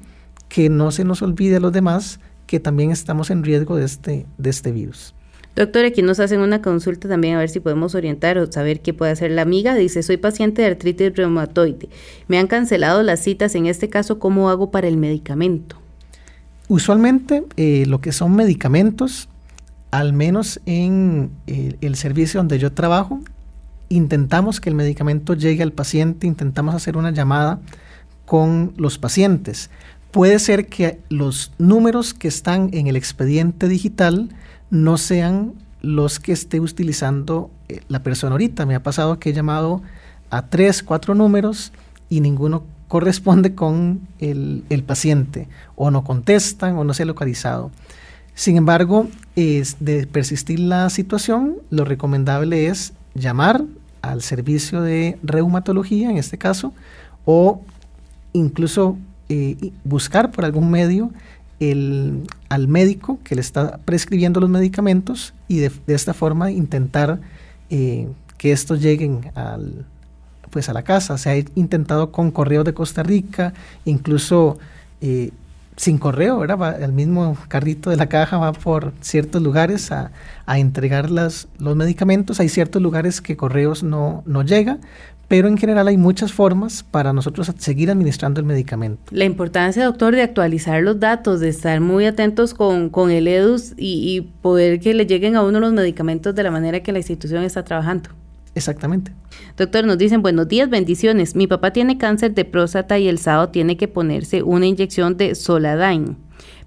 que no se nos olvide a los demás que también estamos en riesgo de este, de este virus. Doctor, aquí nos hacen una consulta también a ver si podemos orientar o saber qué puede hacer la amiga. Dice, soy paciente de artritis reumatoide. Me han cancelado las citas. En este caso, ¿cómo hago para el medicamento? Usualmente eh, lo que son medicamentos, al menos en eh, el servicio donde yo trabajo, intentamos que el medicamento llegue al paciente, intentamos hacer una llamada con los pacientes. Puede ser que los números que están en el expediente digital no sean los que esté utilizando eh, la persona ahorita. Me ha pasado que he llamado a tres, cuatro números y ninguno corresponde con el, paciente, o no contestan o no se ha localizado. Sin embargo, es de persistir la situación, lo recomendable es llamar al servicio de reumatología, en este caso, o incluso eh, buscar por algún medio el, al médico que le está prescribiendo los medicamentos y de, esta forma intentar eh, que estos lleguen al, pues a la casa. Se ha intentado con correo de Costa Rica, incluso eh, sin correo, el mismo carrito de la caja va por ciertos lugares a, entregar las, los medicamentos. Hay ciertos lugares que correos no, no llega, pero en general hay muchas formas para nosotros seguir administrando el medicamento. La importancia, doctor, de actualizar los datos, de estar muy atentos con, con el EDUS y, y poder que le lleguen a uno los medicamentos de la manera que la institución está trabajando. Exactamente. Doctor, nos dicen buenos días, bendiciones. Mi papá tiene cáncer de próstata y el sábado tiene que ponerse una inyección de Soladain,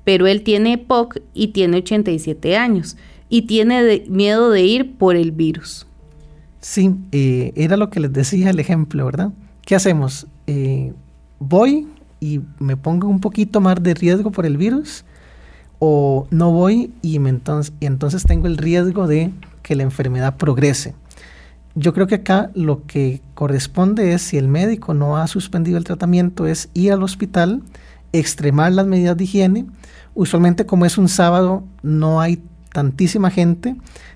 pero él tiene POC y tiene 87 años y tiene miedo de ir por el virus. Sí, eh, era lo que les decía el ejemplo, ¿verdad? ¿Qué hacemos? Eh, ¿Voy y me pongo un poquito más de riesgo por el virus? ¿O no voy y, entonces, y entonces tengo el riesgo de que la enfermedad progrese? yo creo que acá lo que corresponde es, si el médico no ha suspendido el tratamiento, es ir al hospital, extremar las medidas de higiene. Usualmente como es un sábado no hay tantísima gente.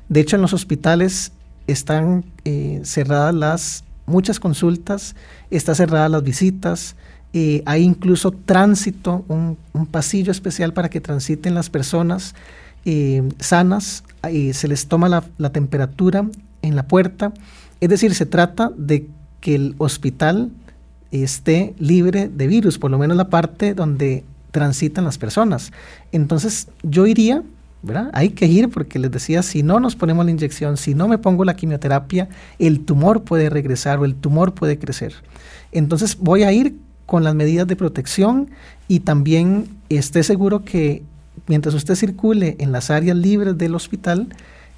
De hecho en los hospitales están eh, cerradas las muchas consultas, está cerradas las visitas, eh, hay incluso tránsito, un, pasillo especial para que transiten las personas eh, sanas, se les toma la, la temperatura en la puerta. Es decir, se trata de que el hospital esté libre de virus, por lo menos la parte donde transitan las personas. Entonces yo iría, ¿verdad? Hay que ir porque les decía, si no nos ponemos la inyección, si no me pongo la quimioterapia, el tumor puede regresar o el tumor puede crecer. Entonces voy a ir con las medidas de protección y también esté seguro que mientras usted circule en las áreas libres del hospital,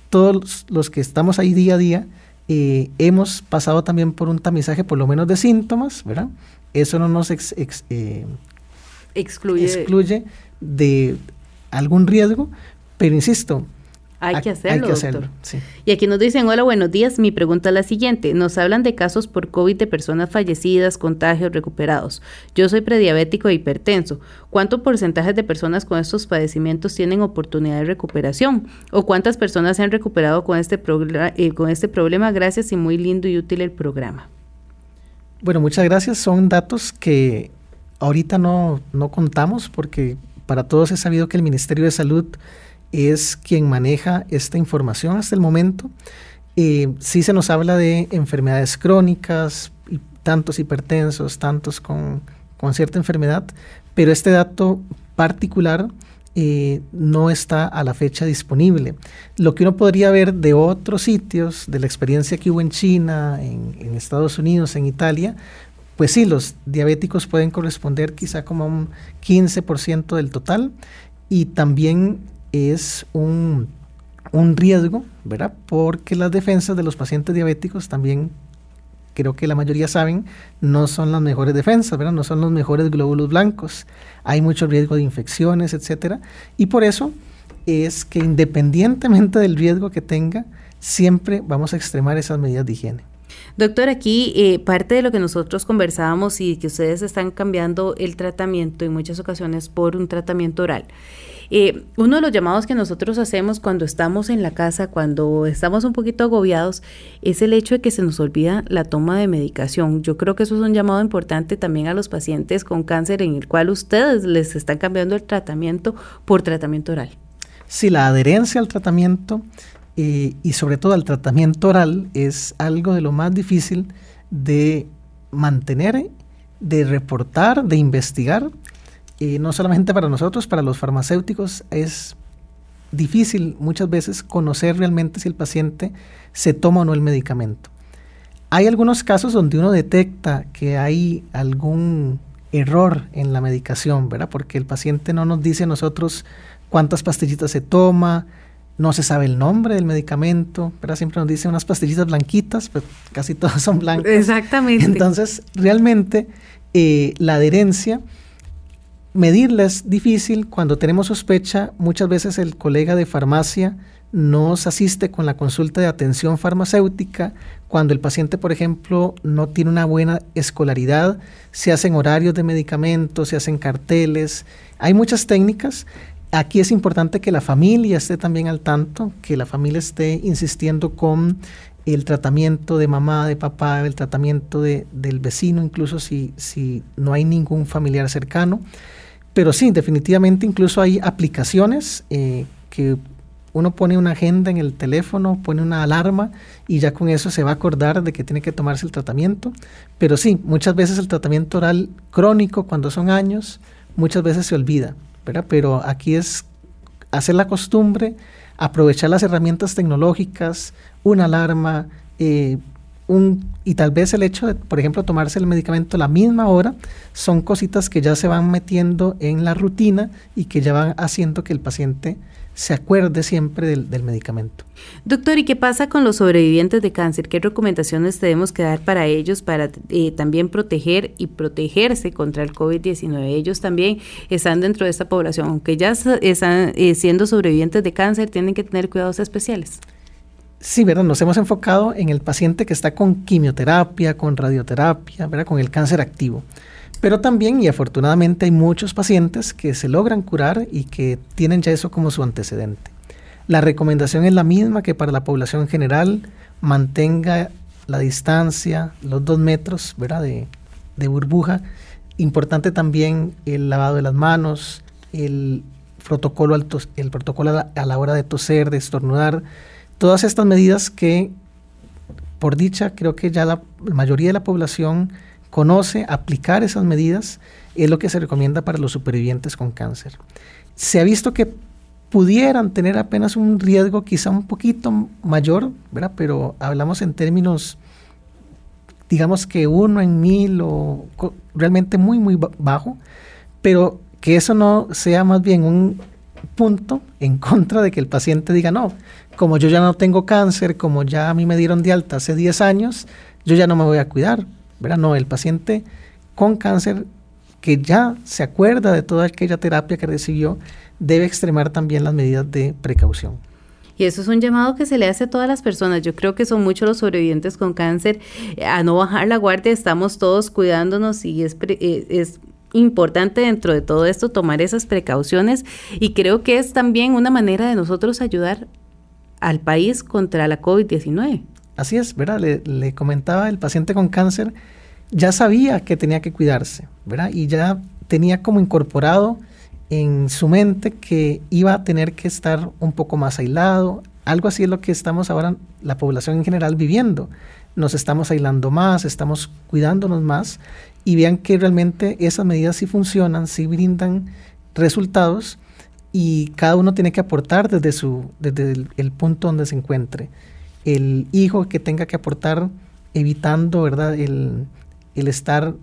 todos los que estamos ahí día a día, eh, hemos pasado también por un tamizaje por lo menos de síntomas, ¿verdad? Eso no nos eh, excluye. excluye de algún riesgo, pero insisto, hay que hacerlo, doctor. Y aquí nos dicen, hola, buenos días. Mi pregunta es la siguiente. Nos hablan de casos por COVID de personas fallecidas, contagios, recuperados. Yo soy prediabético e hipertenso. ¿Cuánto porcentaje de personas con estos padecimientos tienen oportunidad de recuperación? ¿O cuántas personas se han recuperado con este, eh, con este problema? Gracias y muy lindo y útil el programa. Bueno, muchas gracias. Son datos que ahorita no, no contamos porque para todos es sabido que el Ministerio de Salud es quien maneja esta información hasta el momento. Eh, sí se nos habla de enfermedades crónicas, y tantos hipertensos, tantos con, cierta enfermedad, pero este dato particular eh, no está a la fecha disponible. Lo que uno podría ver de otros sitios, de la experiencia que hubo en China, en, en, Estados Unidos, en Italia, pues sí, los diabéticos pueden corresponder quizá como a un 15% del total y también es un, riesgo, ¿verdad? Porque las defensas de los pacientes diabéticos también creo que la mayoría saben, no son las mejores defensas, ¿verdad? No son los mejores glóbulos blancos. Hay mucho riesgo de infecciones, etcétera. Y por eso es que independientemente del riesgo que tenga, siempre vamos a extremar esas medidas de higiene. Doctor, aquí eh, parte de lo que nosotros conversábamos y que ustedes están cambiando el tratamiento en muchas ocasiones por un tratamiento oral. Eh, uno de los llamados que nosotros hacemos cuando estamos en la casa, cuando estamos un poquito agobiados, es el hecho de que se nos olvida la toma de medicación. Yo creo que eso es un llamado importante también a los pacientes con cáncer en el cual ustedes les están cambiando el tratamiento por tratamiento oral. Sí, la adherencia al tratamiento eh, y sobre todo al tratamiento oral es algo de lo más difícil de mantener, de reportar, de investigar y no solamente para nosotros, para los farmacéuticos es difícil muchas veces conocer realmente si el paciente se toma o no el medicamento. Hay algunos casos donde uno detecta que hay algún error en la medicación, ¿verdad? Porque el paciente no nos dice a nosotros cuántas pastillitas se toma, no se sabe el nombre del medicamento, ¿verdad? Siempre nos dice unas pastillitas blanquitas, pues casi [LAUGHS] todas son blancas. Exactamente. Entonces, realmente eh, la adherencia Medirla es difícil cuando tenemos sospecha. Muchas veces el colega de farmacia nos asiste con la consulta de atención farmacéutica. Cuando el paciente, por ejemplo, no tiene una buena escolaridad, se hacen horarios de medicamentos, se hacen carteles. Hay muchas técnicas. Aquí es importante que la familia esté también al tanto, que la familia esté insistiendo con el tratamiento de mamá, de papá, el tratamiento de, del vecino, incluso si, si no hay ningún familiar cercano. Pero sí, definitivamente incluso hay aplicaciones eh, que uno pone una agenda en el teléfono, pone una alarma y ya con eso se va a acordar de que tiene que tomarse el tratamiento. Pero sí, muchas veces el tratamiento oral crónico, cuando son años, muchas veces se olvida, ¿verdad? Pero aquí es hacer la costumbre, aprovechar las herramientas tecnológicas, una alarma, eh, un, y tal vez el hecho de, por ejemplo, tomarse el medicamento a la misma hora, son cositas que ya se van metiendo en la rutina y que ya van haciendo que el paciente se acuerde siempre del, del, medicamento. Doctor, ¿y qué pasa con los sobrevivientes de cáncer? ¿Qué recomendaciones tenemos que dar para ellos para eh, también proteger y protegerse contra el COVID-19? Ellos también están dentro de esta población, aunque ya están eh, siendo sobrevivientes de cáncer, tienen que tener cuidados especiales. Sí, ¿verdad? Nos hemos enfocado en el paciente que está con quimioterapia, con radioterapia, ¿verdad? Con el cáncer activo. Pero también, y afortunadamente, hay muchos pacientes que se logran curar y que tienen ya eso como su antecedente. La recomendación es la misma que para la población general, mantenga la distancia, los dos metros, ¿verdad? De, burbuja. Importante también el lavado de las manos, el protocolo, el protocolo a la hora de toser, de estornudar Todas estas medidas que, por dicha, creo que ya la mayoría de la población conoce, aplicar esas medidas es lo que se recomienda para los supervivientes con cáncer. Se ha visto que pudieran tener apenas un riesgo quizá un poquito mayor, ¿verdad? Pero hablamos en términos, digamos que uno en mil o realmente muy, muy bajo, pero que eso no sea más bien un punto en contra de que el paciente diga, no, como yo ya no tengo cáncer, como ya a mí me dieron de alta hace 10 años, yo ya no me voy a cuidar. ¿verdad? No, el paciente con cáncer que ya se acuerda de toda aquella terapia que recibió, debe extremar también las medidas de precaución. Y eso es un llamado que se le hace a todas las personas. Yo creo que son muchos los sobrevivientes con cáncer a no bajar la guardia. Estamos todos cuidándonos y es, eh, es importante dentro de todo esto tomar esas precauciones y creo que es también una manera de nosotros ayudar al país contra la COVID-19. Así es, ¿verdad? Le, comentaba, el paciente con cáncer ya sabía que tenía que cuidarse, ¿verdad? Y ya tenía como incorporado en su mente que iba a tener que estar un poco más aislado. Algo así es lo que estamos ahora, la población en general, viviendo. Nos estamos aislando más, estamos cuidándonos más y vean que realmente esas medidas sí funcionan, sí brindan resultados y cada uno tiene que aportar desde, su, desde el, punto donde se encuentre. El hijo que tenga que aportar evitando ¿verdad? El, estar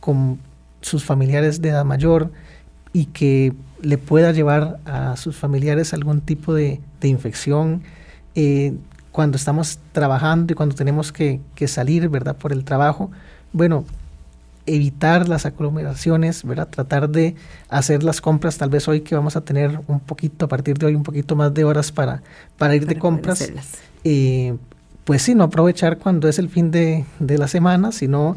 con sus familiares de edad mayor y que le pueda llevar a sus familiares algún tipo de, infección. Eh, cuando estamos trabajando y cuando tenemos que, que, salir, ¿verdad? Por el trabajo, bueno, evitar las aglomeraciones, ¿verdad? Tratar de hacer las compras, tal vez hoy que vamos a tener un poquito, a partir de hoy, un poquito más de horas para, para ir de compras. Eh, pues sí, no aprovechar cuando es el fin de, de la semana, sino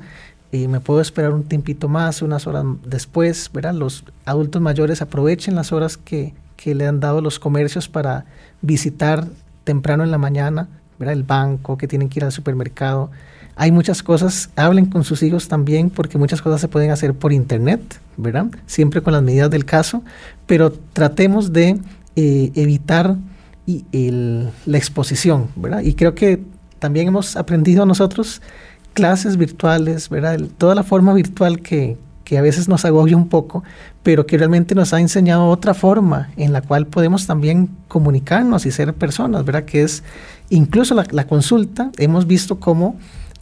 eh, me puedo esperar un tiempito más, unas horas después, ¿verdad? Los adultos mayores aprovechen las horas que, que le han dado los comercios para visitar temprano en la mañana, ¿verdad? el banco, que tienen que ir al supermercado. Hay muchas cosas, hablen con sus hijos también, porque muchas cosas se pueden hacer por internet, ¿verdad? Siempre con las medidas del caso, pero tratemos de eh, evitar la exposición, ¿verdad? Y creo que también hemos aprendido nosotros clases virtuales, ¿verdad? toda la forma virtual que, que a veces nos agobia un poco, pero que realmente nos ha enseñado otra forma en la cual podemos también comunicarnos y ser personas, ¿verdad? Que es incluso la, la consulta, hemos visto cómo,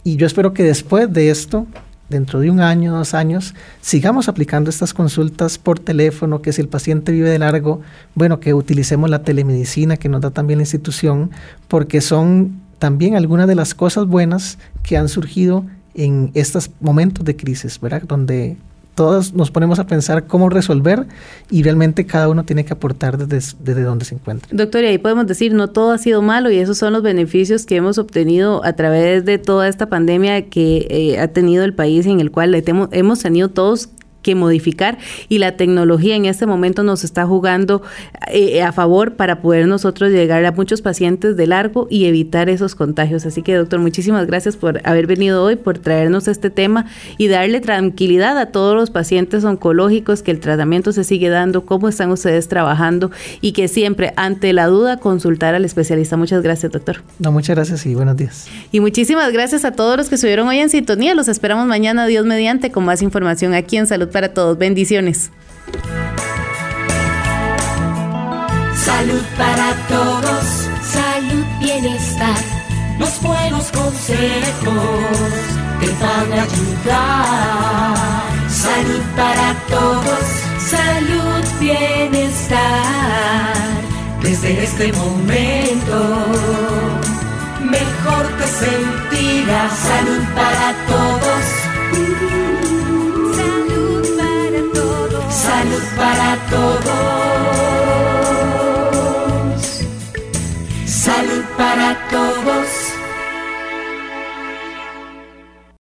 y yo espero que después de esto, dentro de un año, dos años, sigamos aplicando estas consultas por teléfono, que si el paciente vive de largo, bueno, que utilicemos la telemedicina que nos da también la institución, porque son también algunas de las cosas buenas que han surgido en estos momentos de crisis, ¿verdad? Donde todos nos ponemos a pensar cómo resolver y realmente cada uno tiene que aportar desde, desde donde se encuentra. Doctor, y ahí podemos decir, no todo ha sido malo y esos son los beneficios que hemos obtenido a través de toda esta pandemia que eh, ha tenido el país en el cual hemos tenido todos que modificar y la tecnología en este momento nos está jugando eh, a favor para poder nosotros llegar a muchos pacientes de largo y evitar esos contagios. Así que doctor, muchísimas gracias por haber venido hoy, por traernos este tema y darle tranquilidad a todos los pacientes oncológicos que el tratamiento se sigue dando, cómo están ustedes trabajando y que siempre ante la duda consultar al especialista. Muchas gracias doctor. No, muchas gracias y buenos días. Y muchísimas gracias a todos los que estuvieron hoy en sintonía. Los esperamos mañana, Dios mediante, con más información aquí en Salud para todos. Bendiciones. Salud para todos, salud, bienestar. Los buenos consejos te van a ayudar. Salud para todos, salud, bienestar. Desde este momento, mejor te sentirás. Salud para todos para todos. Salud para todos.